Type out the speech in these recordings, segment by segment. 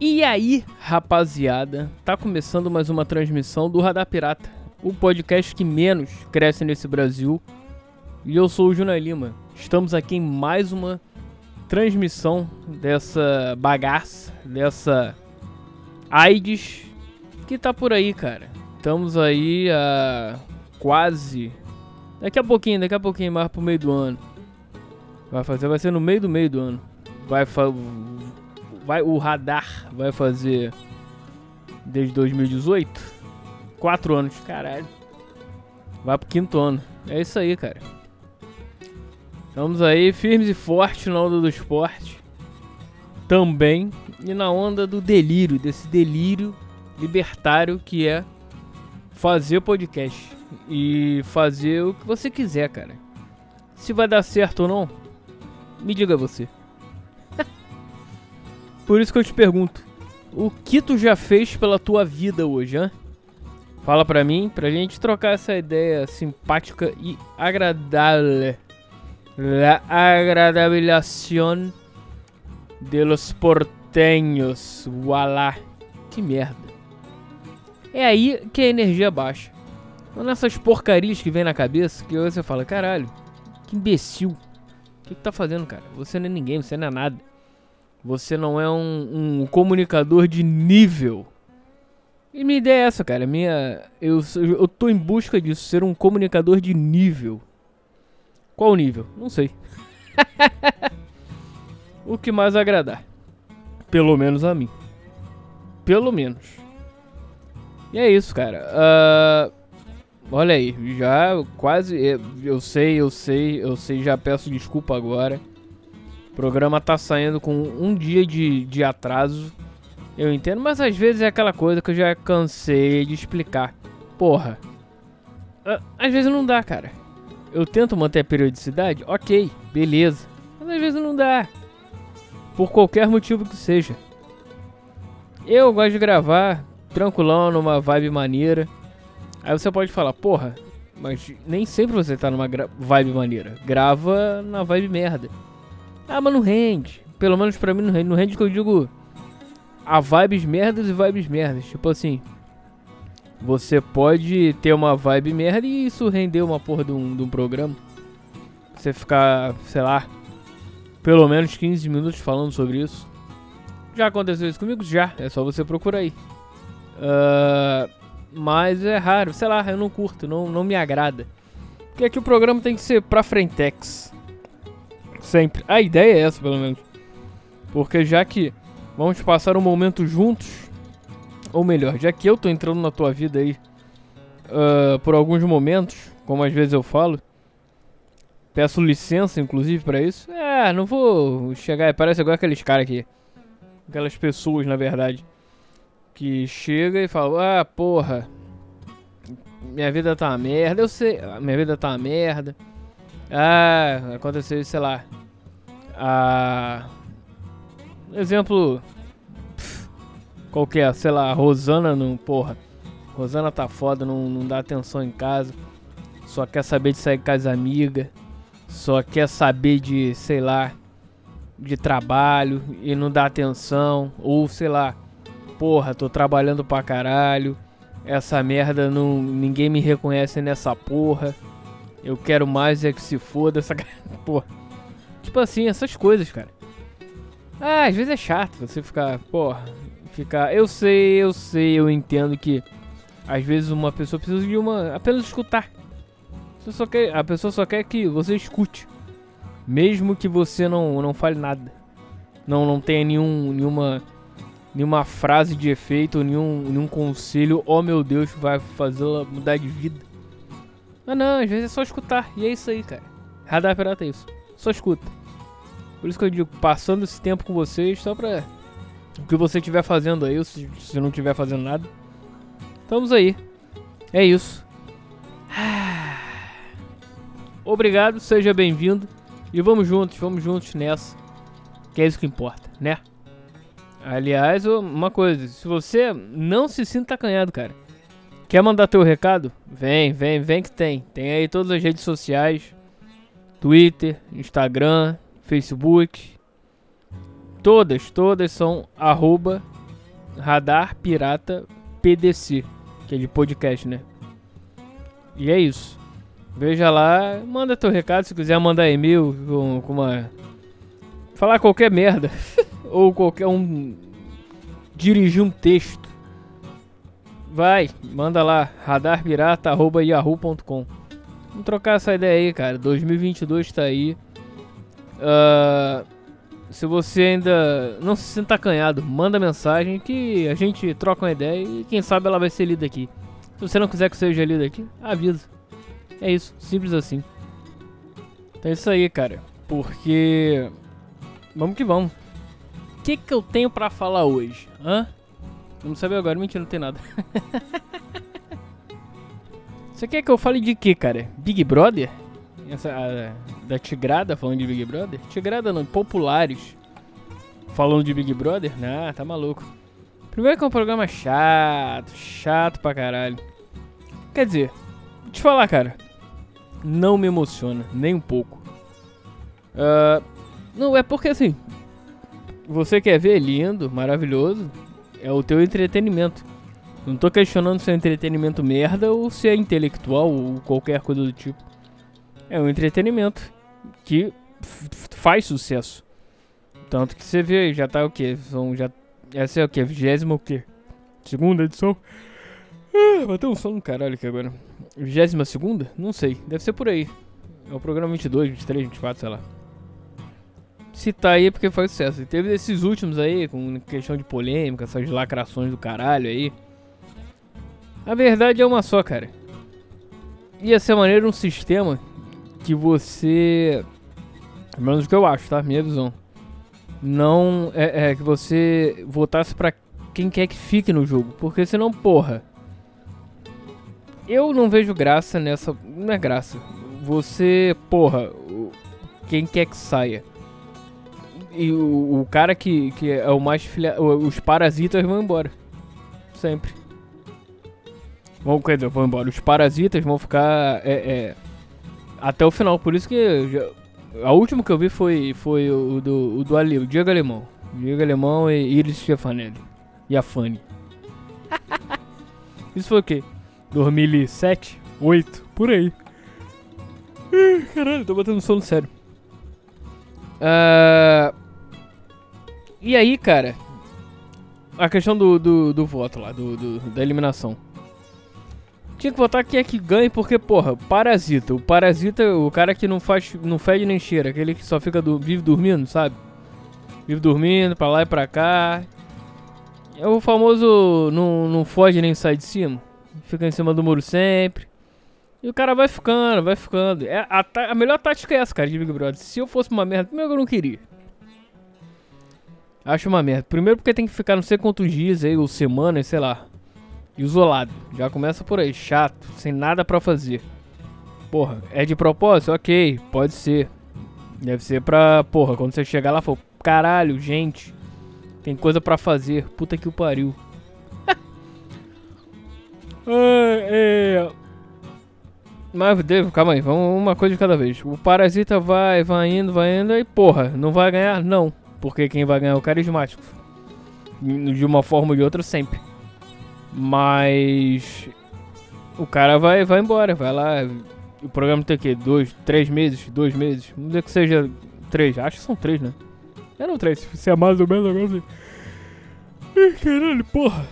E aí, rapaziada, tá começando mais uma transmissão do Radar Pirata, o podcast que menos cresce nesse Brasil. E eu sou o Juna Lima. Estamos aqui em mais uma transmissão dessa bagaça, dessa AIDS que tá por aí, cara. Estamos aí a quase daqui a pouquinho, daqui a pouquinho mais pro meio do ano. Vai fazer, vai ser no meio do meio do ano. Vai vai o radar vai fazer desde 2018? Quatro anos, caralho. Vai pro quinto ano. É isso aí, cara. Estamos aí firmes e fortes na onda do esporte. Também. E na onda do delírio, desse delírio libertário que é fazer podcast. E fazer o que você quiser, cara. Se vai dar certo ou não, me diga você. Por isso que eu te pergunto, o que tu já fez pela tua vida hoje, hã? Fala pra mim, pra gente trocar essa ideia simpática e agradável. La agradabilhación de los porteños. Voilá. Que merda. É aí que a energia baixa. Não nessas porcarias que vem na cabeça que você fala, caralho, que imbecil. O que, que tá fazendo, cara? Você não é ninguém, você não é nada. Você não é um, um comunicador de nível. E minha ideia é essa, cara. Minha, eu, eu tô em busca disso, ser um comunicador de nível. Qual nível? Não sei. o que mais agradar. Pelo menos a mim. Pelo menos. E é isso, cara. Uh, olha aí, já quase. Eu sei, eu sei, eu sei, já peço desculpa agora. O programa tá saindo com um dia de, de atraso. Eu entendo, mas às vezes é aquela coisa que eu já cansei de explicar. Porra. Às vezes não dá, cara. Eu tento manter a periodicidade, ok, beleza. Mas às vezes não dá. Por qualquer motivo que seja. Eu gosto de gravar tranquilão, numa vibe maneira. Aí você pode falar, porra, mas nem sempre você tá numa vibe maneira. Grava na vibe merda. Ah, mas não rende. Pelo menos pra mim não rende. Não rende que eu digo. Há vibes merdas e vibes merdas. Tipo assim. Você pode ter uma vibe merda e isso render uma porra de um, de um programa. Você ficar, sei lá, pelo menos 15 minutos falando sobre isso. Já aconteceu isso comigo? Já. É só você procurar aí. Uh, mas é raro. Sei lá, eu não curto, não, não me agrada. Porque aqui o programa tem que ser pra frentex. Sempre. A ideia é essa, pelo menos. Porque já que vamos passar um momento juntos, ou melhor, já que eu tô entrando na tua vida aí uh, por alguns momentos, como às vezes eu falo, peço licença, inclusive, para isso. É, não vou chegar. Parece igual aqueles caras aqui. Aquelas pessoas, na verdade. Que chega e fala: Ah, porra. Minha vida tá uma merda. Eu sei. Minha vida tá uma merda. Ah, aconteceu, sei lá. Ah, exemplo qualquer, sei lá, Rosana não, porra. Rosana tá foda, não, não dá atenção em casa. Só quer saber de sair com as amigas. Só quer saber de, sei lá, de trabalho e não dá atenção. Ou sei lá, porra, tô trabalhando pra caralho. Essa merda não. ninguém me reconhece nessa porra. Eu quero mais é que se foda essa. Porra. Tipo assim, essas coisas, cara. Ah, às vezes é chato você ficar, porra, ficar. Eu sei, eu sei, eu entendo que às vezes uma pessoa precisa de uma. apenas escutar. Você só quer, a pessoa só quer que você escute. Mesmo que você não, não fale nada. Não, não tenha nenhum, nenhuma, nenhuma frase de efeito, nenhum, nenhum conselho. Oh meu Deus, vai fazê-la mudar de vida. Ah não, às vezes é só escutar. E é isso aí, cara. Radar Pirata é isso. Só escuta. Por isso que eu digo, passando esse tempo com vocês, só pra o que você estiver fazendo aí, se, se não estiver fazendo nada. Estamos aí. É isso. Obrigado, seja bem-vindo. E vamos juntos, vamos juntos nessa. Que é isso que importa, né? Aliás, uma coisa, se você não se sinta acanhado, cara. Quer mandar teu recado? Vem, vem, vem que tem. Tem aí todas as redes sociais. Twitter, Instagram, Facebook. Todas, todas são arroba Radar Pirata PDC, que é de podcast, né? E é isso. Veja lá, manda teu recado se quiser mandar e-mail com, com uma. Falar qualquer merda. Ou qualquer um. Dirigir um texto. Vai, manda lá, radarpirata.yahoo.com. Vamos trocar essa ideia aí, cara. 2022 tá aí. Uh, se você ainda não se sinta acanhado, manda mensagem que a gente troca uma ideia e quem sabe ela vai ser lida aqui. Se você não quiser que seja lida aqui, avisa. É isso, simples assim. Então é isso aí, cara. Porque. Vamos que vamos. O que, que eu tenho pra falar hoje? Hã? Vamos saber agora, mentira, não tem nada. Você quer que eu fale de que, cara? Big Brother? Essa, a, da Tigrada falando de Big Brother? Tigrada não, populares falando de Big Brother? Ah, tá maluco. Primeiro que é um programa chato, chato pra caralho. Quer dizer, te falar, cara, não me emociona, nem um pouco. Uh, não, é porque assim, você quer ver lindo, maravilhoso, é o teu entretenimento. Não tô questionando se é entretenimento merda ou se é intelectual ou qualquer coisa do tipo. É um entretenimento que faz sucesso. Tanto que você vê, já tá o que? São já. Essa é o que? Vigésima o quê? Segunda edição? Ah, bateu um sono no caralho aqui agora. Vigésima segunda? Não sei. Deve ser por aí. É o programa 22, 23, 24, sei lá. Tá aí é porque faz sucesso. E teve esses últimos aí, com questão de polêmica, essas lacrações do caralho aí. A verdade é uma só, cara. Ia ser maneiro um sistema que você. Pelo menos o que eu acho, tá? Minha visão. Não é, é que você votasse pra quem quer que fique no jogo. Porque senão, porra eu não vejo graça nessa. Não é graça. Você, porra, quem quer que saia. E o, o cara que, que é o mais filha. Os parasitas vão embora. Sempre. Vão, quer dizer, vão embora. Os parasitas vão ficar. É, é, até o final. Por isso que. Já, a última que eu vi foi, foi o do, o do Ali, o Diego Alemão. Diego Alemão e Iris Stefanelli. E a Fanny. isso foi o quê? 2007, 8, por aí. Caralho, tô botando sono sério. Uh, e aí, cara, a questão do, do, do voto lá, do, do, da eliminação. Tinha que votar quem é que ganha, porque, porra, parasita. O parasita, o cara que não faz, não fede nem cheira, aquele que só fica, do, vive dormindo, sabe? Vive dormindo, pra lá e pra cá. É o famoso não, não foge nem sai de cima fica em cima do muro sempre. E o cara vai ficando, vai ficando. É, a, a melhor tática é essa, cara, de Big Brother. Se eu fosse uma merda, primeiro eu não queria. Acho uma merda. Primeiro porque tem que ficar não sei quantos dias aí, ou semanas, sei lá. Isolado. Já começa por aí, chato, sem nada pra fazer. Porra, é de propósito? Ok, pode ser. Deve ser pra, porra, quando você chegar lá, for, caralho, gente, tem coisa pra fazer. Puta que o pariu. É, é... Mas, Devo, calma aí, vamos uma coisa de cada vez. O Parasita vai, vai indo, vai indo e porra, não vai ganhar? Não. Porque quem vai ganhar é o carismático. De uma forma ou de outra, sempre. Mas. O cara vai, vai embora, vai lá. O programa tem o quê? Dois, três meses? Dois meses? Vamos dizer que seja três. Acho que são três, né? É não três, se é mais ou menos agora assim. Caralho, porra.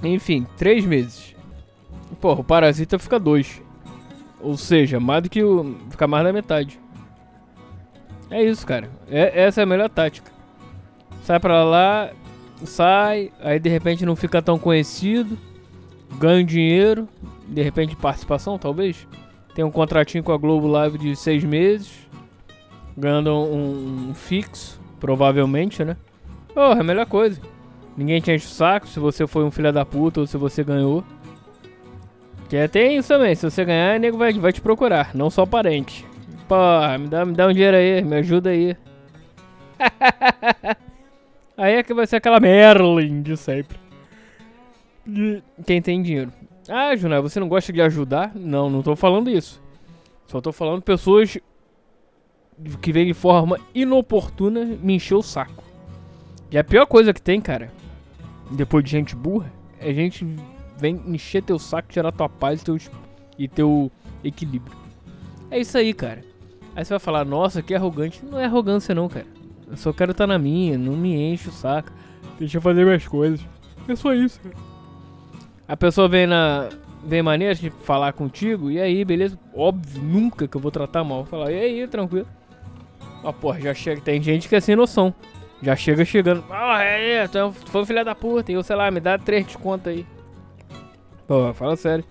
Enfim, três meses. Porra, o Parasita fica dois. Ou seja, mais do que o. Fica mais da metade. É isso, cara. É, essa é a melhor tática. Sai pra lá, sai, aí de repente não fica tão conhecido, ganha dinheiro, de repente participação, talvez. Tem um contratinho com a Globo Live de seis meses, ganhando um, um fixo, provavelmente, né? Porra, é a melhor coisa. Ninguém te enche o saco se você foi um filho da puta ou se você ganhou. Que é, tem isso também, se você ganhar, nego vai, vai te procurar, não só parente. Pô, me dá, me dá um dinheiro aí, me ajuda aí. aí é que vai ser aquela Merlin de sempre. Quem tem dinheiro. Ah, Junai, você não gosta de ajudar? Não, não tô falando isso. Só tô falando pessoas que vêm de forma inoportuna me encher o saco. E a pior coisa que tem, cara, depois de gente burra, é gente vem encher teu saco, tirar tua paz e teu, e teu equilíbrio. É isso aí, cara. Aí você vai falar, nossa, que arrogante. Não é arrogância não, cara. Eu só quero estar tá na minha, não me enche o saco. Deixa eu fazer minhas coisas. É só isso, cara. A pessoa vem na. Vem maneira de falar contigo, e aí, beleza? Óbvio, nunca que eu vou tratar mal. Vou falar, e aí, tranquilo. Mas, porra, já chega. Tem gente que é sem noção. Já chega chegando. Ah, é, é, tu foi um filho da puta. E eu, sei lá, me dá três descontos aí. Pô, fala sério.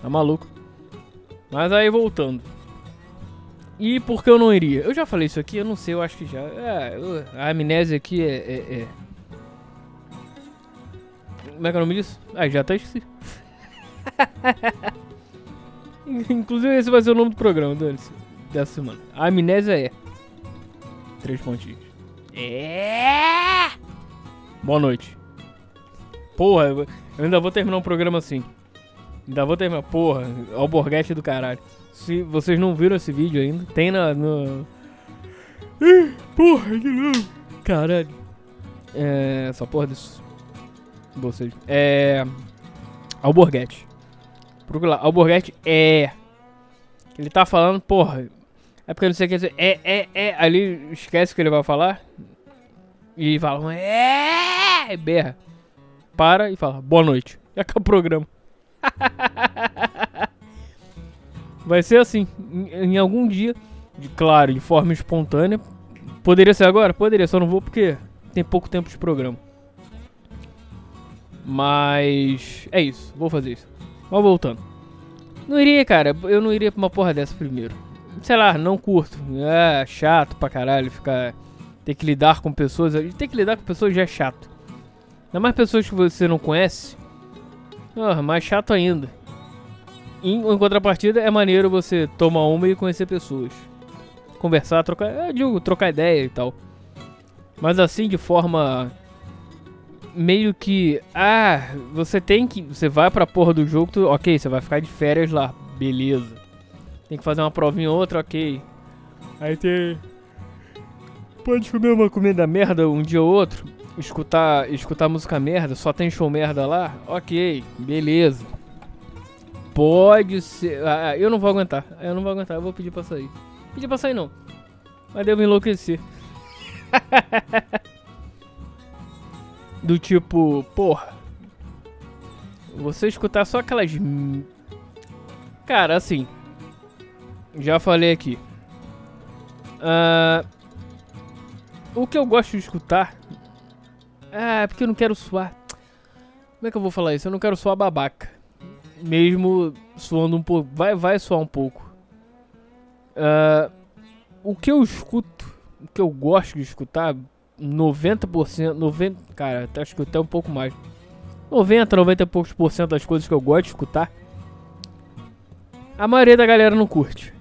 Tá maluco. Mas aí voltando. E por que eu não iria? Eu já falei isso aqui, eu não sei, eu acho que já. É, a amnésia aqui é, é, é. Como é que é o nome disso? Ah, já até esqueci. Inclusive esse vai ser o nome do programa dessa semana. A amnésia é. Três pontinhos. É. Boa noite. Porra, eu ainda vou terminar um programa assim. Ainda vou terminar. Porra, alborguete do caralho. Se vocês não viram esse vídeo ainda, tem na. No... Porra, de novo. Caralho. É. Essa porra desse. Vocês. É. Alborguete. Procura lá. Alborguete é. Ele tá falando, porra. É porque não sei o que dizer. É, é, é. Ali esquece o que ele vai falar. E fala. É. Berra. Para e fala. Boa noite. E acaba o programa. Vai ser assim, em, em, algum dia, de, claro, de forma espontânea. Poderia ser agora? Poderia, só não vou porque tem pouco tempo de programa. Mas é isso, vou fazer isso. Mas voltando. Não iria, cara, eu não iria pra uma porra dessa primeiro. Sei lá, não curto. É chato pra caralho ficar. Ter que lidar com pessoas. Ter que lidar com pessoas já é chato. Ainda mais pessoas que você não conhece. Oh, mais chato ainda. Em, em contrapartida, é maneiro você tomar uma e conhecer pessoas. Conversar, trocar. É, digo, trocar ideia e tal. Mas assim, de forma. Meio que. Ah, você tem que. Você vai pra porra do jogo, tu, ok, você vai ficar de férias lá. Beleza. Tem que fazer uma provinha ou outra, ok. Aí tem. Pode comer uma comida merda um dia ou outro escutar, escutar música merda, só tem show merda lá, ok, beleza. Pode ser. Ah, eu não vou aguentar. Eu não vou aguentar, eu vou pedir pra sair. Pedir pra sair não. Mas devo enlouquecer. Do tipo, porra. Você escutar só aquelas. Cara, assim. Já falei aqui. Uh, o que eu gosto de escutar ah, é porque eu não quero suar. Como é que eu vou falar isso? Eu não quero suar babaca. Mesmo suando um pouco. Vai, vai suar um pouco. Uh, o que eu escuto, o que eu gosto de escutar, 90%, 90%, cara, acho que até um pouco mais. 90, 90 e poucos por cento das coisas que eu gosto de escutar, a maioria da galera não curte.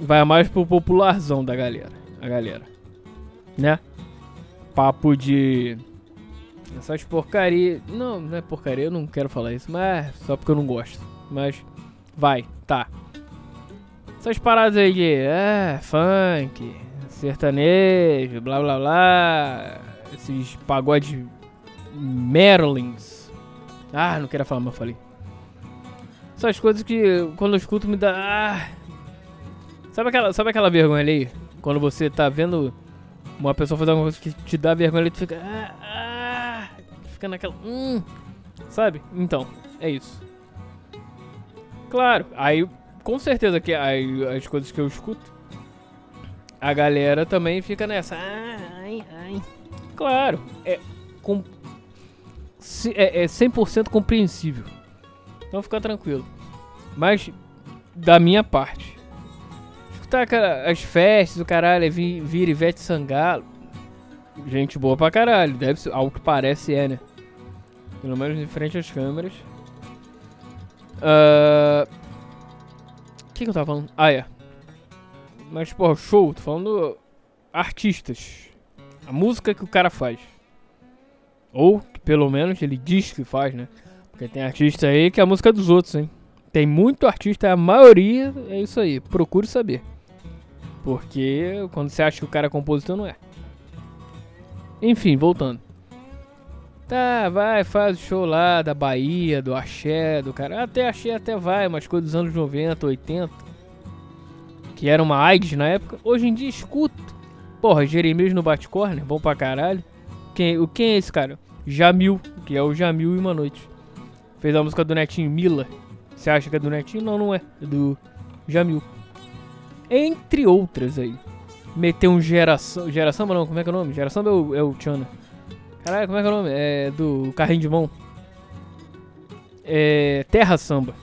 Vai mais pro popularzão da galera, a galera, né? papo de. Essas porcaria. Não, não é porcaria, eu não quero falar isso, mas é só porque eu não gosto. Mas vai, tá. Essas paradas aí de. É, funk, sertanejo, blá blá blá. Esses pagodes Merlins. Ah, não quero falar, mas falei. Essas coisas que quando eu escuto me dá. Ah. Sabe aquela, sabe aquela vergonha ali? Quando você tá vendo uma pessoa fazer alguma coisa que te dá vergonha, ele fica. Ah, ah, fica naquela. Hum, sabe? Então, é isso. Claro, aí com certeza que aí, as coisas que eu escuto, a galera também fica nessa. Ai, ai. Claro, é, com, é, é 100% compreensível. Então fica tranquilo. Mas, da minha parte, tá, cara, as festas, o caralho, é vira Ivete Sangalo. Gente boa pra caralho, deve ser, algo que parece é, né? Pelo menos em frente às câmeras. O uh, que, que eu tava falando? Ah, é. Mas, pô, show, tô falando artistas. A música que o cara faz. Ou, pelo menos, ele diz que faz, né? Porque tem artista aí que é a música dos outros, hein? Tem muito artista, a maioria é isso aí. Procure saber. Porque quando você acha que o cara é compositor, não é. Enfim, voltando. Tá, vai, faz o show lá da Bahia, do Axé, do cara. Até Axé até vai, mas coisas dos anos 90, 80. Que era uma AIDS na época. Hoje em dia escuto. Porra, Jeremias no Bate-Corner, bom pra caralho. Quem, o, quem é esse cara? Jamil, que é o Jamil e uma noite. Fez a música do Netinho Mila. Você acha que é do Netinho? Não, não é. É do Jamil. Entre outras aí. Meteu um geração. Geração, não, como é que é o nome? Geração é o, é o Tchana. Caralho, como é que é o nome? É do carrinho de mão. É. Terra Samba.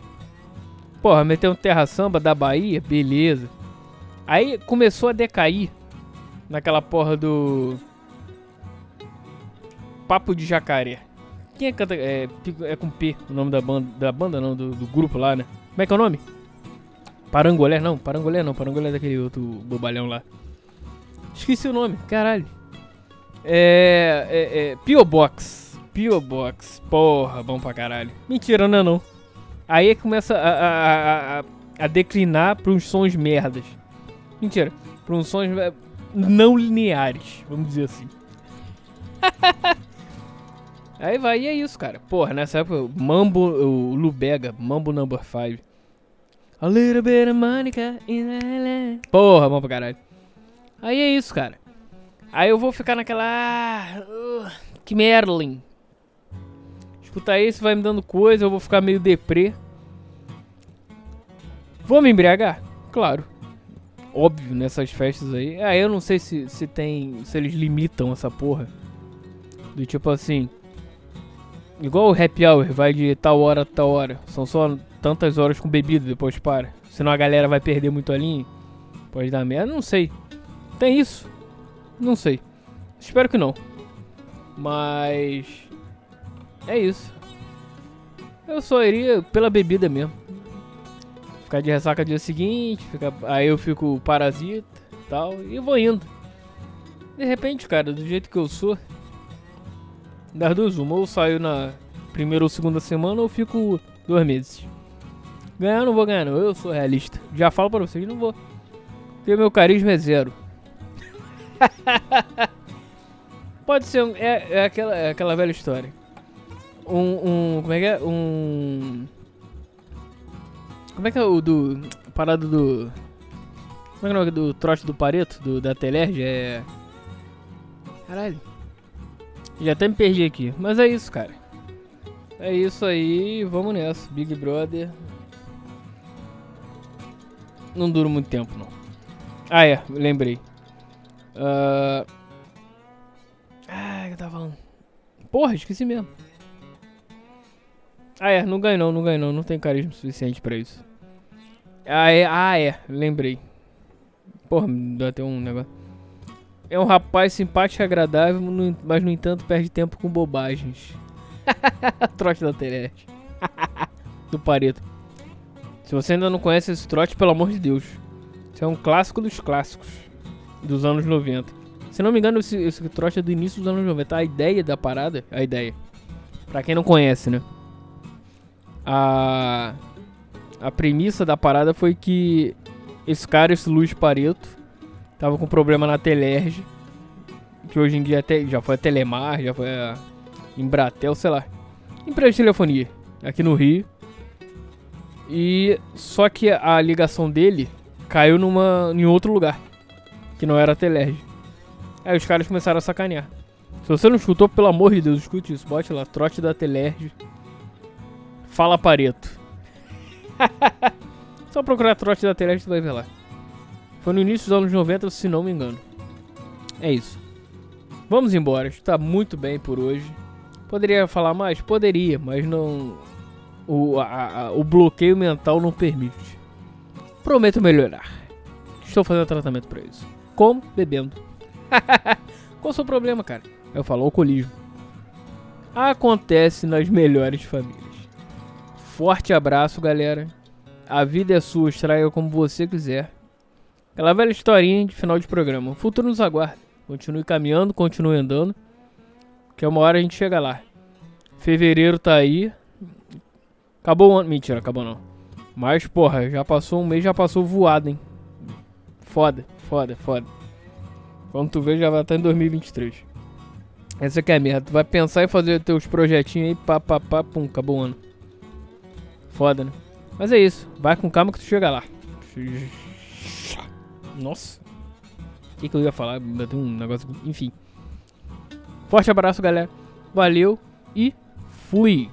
Porra, meteu um Terra Samba da Bahia, beleza. Aí começou a decair naquela porra do. Papo de Jacaré. Quem é que canta? É, é com P o nome da banda. Da banda não, do, do grupo lá, né? Como é que é o nome? Parangolé? Não, Parangolé não. Parangolé é daquele outro bobalhão lá. Esqueci o nome, caralho. É. É. é P.O. Box. P.O. Box. Porra, bom pra caralho. Mentira, não é não. Aí começa a, a, a, a declinar pra uns sons merdas. Mentira. Pra uns sons é, não lineares, vamos dizer assim. Aí vai, e é isso, cara. Porra, nessa época, Mambo, o Lubega, Mambo Number 5. A little bit of Monica in. Porra, bom pra caralho. Aí é isso, cara. Aí eu vou ficar naquela. Ah, uh, que Merlin. Escutar isso vai me dando coisa, eu vou ficar meio deprê. Vou me embriagar? Claro. Óbvio, nessas festas aí. Ah, eu não sei se, se tem. Se eles limitam essa porra. Do tipo assim. Igual o happy hour, vai de tal hora a tal hora. São só tantas horas com bebida, depois para. Senão a galera vai perder muito a linha. Pode dar merda, não sei. Tem isso? Não sei. Espero que não. Mas. É isso. Eu só iria pela bebida mesmo. Ficar de ressaca dia seguinte, ficar... aí eu fico parasita e tal, e vou indo. De repente, cara, do jeito que eu sou, das duas, uma, ou saio na primeira ou segunda semana ou fico dois meses. Ganhar não vou ganhar, não. Eu sou realista. Já falo pra vocês, não vou. Porque meu carisma é zero. Pode ser um, é, é, aquela, é aquela velha história. Um, um. Como é que é? Um. Como é que é o do. Parado do. Como é que é o nome do trote do Pareto? Do, da Telerge? É. Caralho. Já até me perdi aqui. Mas é isso, cara. É isso aí. Vamos nessa. Big Brother. Não dura muito tempo, não. Ah, é. Lembrei. Uh... Ah, eu tava falando. Porra, esqueci mesmo. Ah, é. Não ganhou, não. Não ganhou, não. Não tem carisma suficiente pra isso. Ah, é. Ah, é. Lembrei. Porra, deu até um negócio. É um rapaz simpático e agradável, mas no entanto perde tempo com bobagens. trote da internet. do Pareto. Se você ainda não conhece esse trote, pelo amor de Deus. Isso é um clássico dos clássicos dos anos 90. Se não me engano, esse, esse é do início dos anos 90. A ideia da parada, a ideia. Pra quem não conhece, né? A a premissa da parada foi que esse cara, esse Luiz Pareto, Tava com problema na Telerge. Que hoje em dia até, já foi a Telemar, já foi a Embratel, sei lá. Empresa de telefonia. Aqui no Rio. E só que a ligação dele caiu numa, em outro lugar. Que não era Telerge. Aí os caras começaram a sacanear. Se você não escutou, pelo amor de Deus, escute isso. Bote lá, trote da Telerge. Fala Pareto. Só procurar trote da Telerge, tu vai ver lá. Foi no início dos anos 90, se não me engano. É isso. Vamos embora. Está muito bem por hoje. Poderia falar mais? Poderia, mas não. O, a, a, o bloqueio mental não permite. Prometo melhorar. Estou fazendo tratamento para isso. Como? Bebendo. Qual o seu problema, cara? Eu falo alcoolismo. Acontece nas melhores famílias. Forte abraço, galera. A vida é sua, extraia como você quiser. Aquela velha historinha de final de programa. O futuro nos aguarda. Continue caminhando, continue andando. Que uma hora a gente chega lá. Fevereiro tá aí. Acabou o ano. Mentira, acabou não. Mas, porra, já passou um mês, já passou voado, hein? Foda, foda, foda. Quando tu vê, já vai estar em 2023. Essa aqui é a merda. Tu vai pensar em fazer teus projetinhos aí, pá, pá, pá, pum, acabou o ano. Foda, né? Mas é isso. Vai com calma que tu chega lá. Nossa. O que, que eu ia falar? Um negócio. Enfim. Forte abraço, galera. Valeu e fui.